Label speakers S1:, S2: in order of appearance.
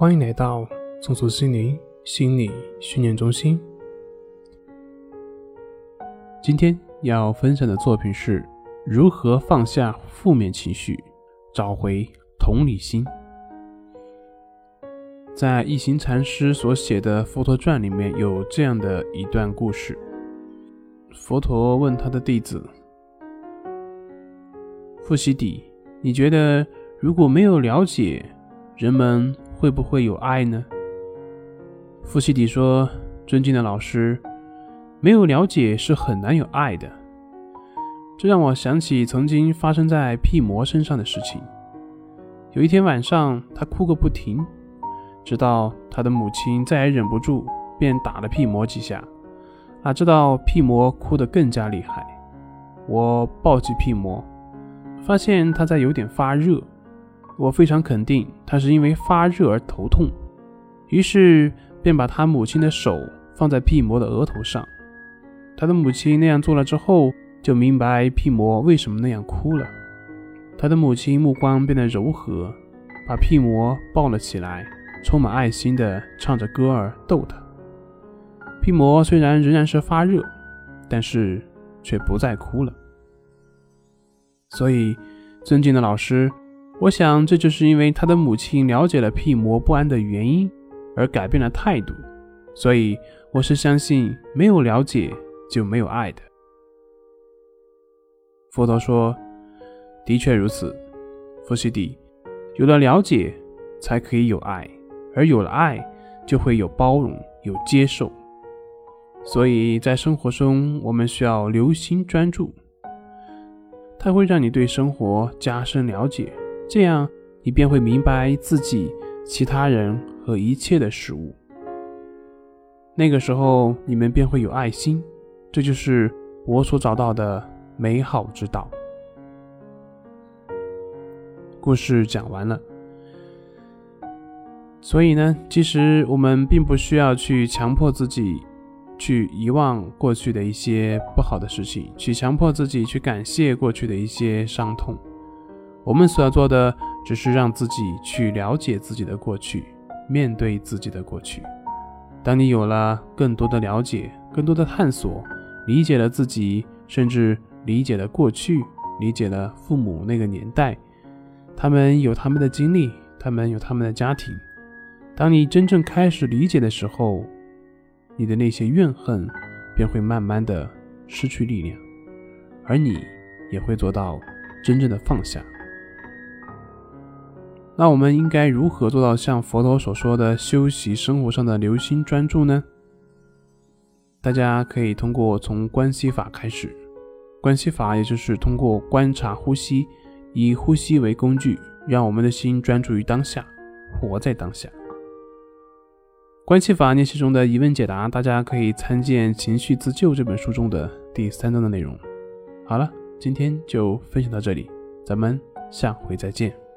S1: 欢迎来到松鼠心灵心理训练中心。今天要分享的作品是如何放下负面情绪，找回同理心。在一行禅师所写的《佛陀传》里面有这样的一段故事：佛陀问他的弟子富西底，你觉得如果没有了解，人们会不会有爱呢？富西底说：“尊敬的老师，没有了解是很难有爱的。”这让我想起曾经发生在屁魔身上的事情。有一天晚上，他哭个不停。直到他的母亲再也忍不住，便打了屁魔几下。哪知道屁魔哭得更加厉害。我抱起屁魔，发现他在有点发热。我非常肯定他是因为发热而头痛，于是便把他母亲的手放在屁魔的额头上。他的母亲那样做了之后，就明白屁魔为什么那样哭了。他的母亲目光变得柔和，把屁魔抱了起来。充满爱心的唱着歌儿逗他。屁魔虽然仍然是发热，但是却不再哭了。所以，尊敬的老师，我想这就是因为他的母亲了解了屁魔不安的原因，而改变了态度。所以，我是相信没有了解就没有爱的。佛陀说：“的确如此，佛西迪，有了了解，才可以有爱。”而有了爱，就会有包容，有接受。所以在生活中，我们需要留心专注，它会让你对生活加深了解，这样你便会明白自己、其他人和一切的事物。那个时候，你们便会有爱心。这就是我所找到的美好之道。故事讲完了。所以呢，其实我们并不需要去强迫自己去遗忘过去的一些不好的事情，去强迫自己去感谢过去的一些伤痛。我们所要做的，只是让自己去了解自己的过去，面对自己的过去。当你有了更多的了解、更多的探索，理解了自己，甚至理解了过去，理解了父母那个年代，他们有他们的经历，他们有他们的家庭。当你真正开始理解的时候，你的那些怨恨便会慢慢的失去力量，而你也会做到真正的放下。那我们应该如何做到像佛陀所说的修习生活上的留心专注呢？大家可以通过从关系法开始，关系法也就是通过观察呼吸，以呼吸为工具，让我们的心专注于当下，活在当下。关系法练习中的疑问解答，大家可以参见《情绪自救》这本书中的第三章的内容。好了，今天就分享到这里，咱们下回再见。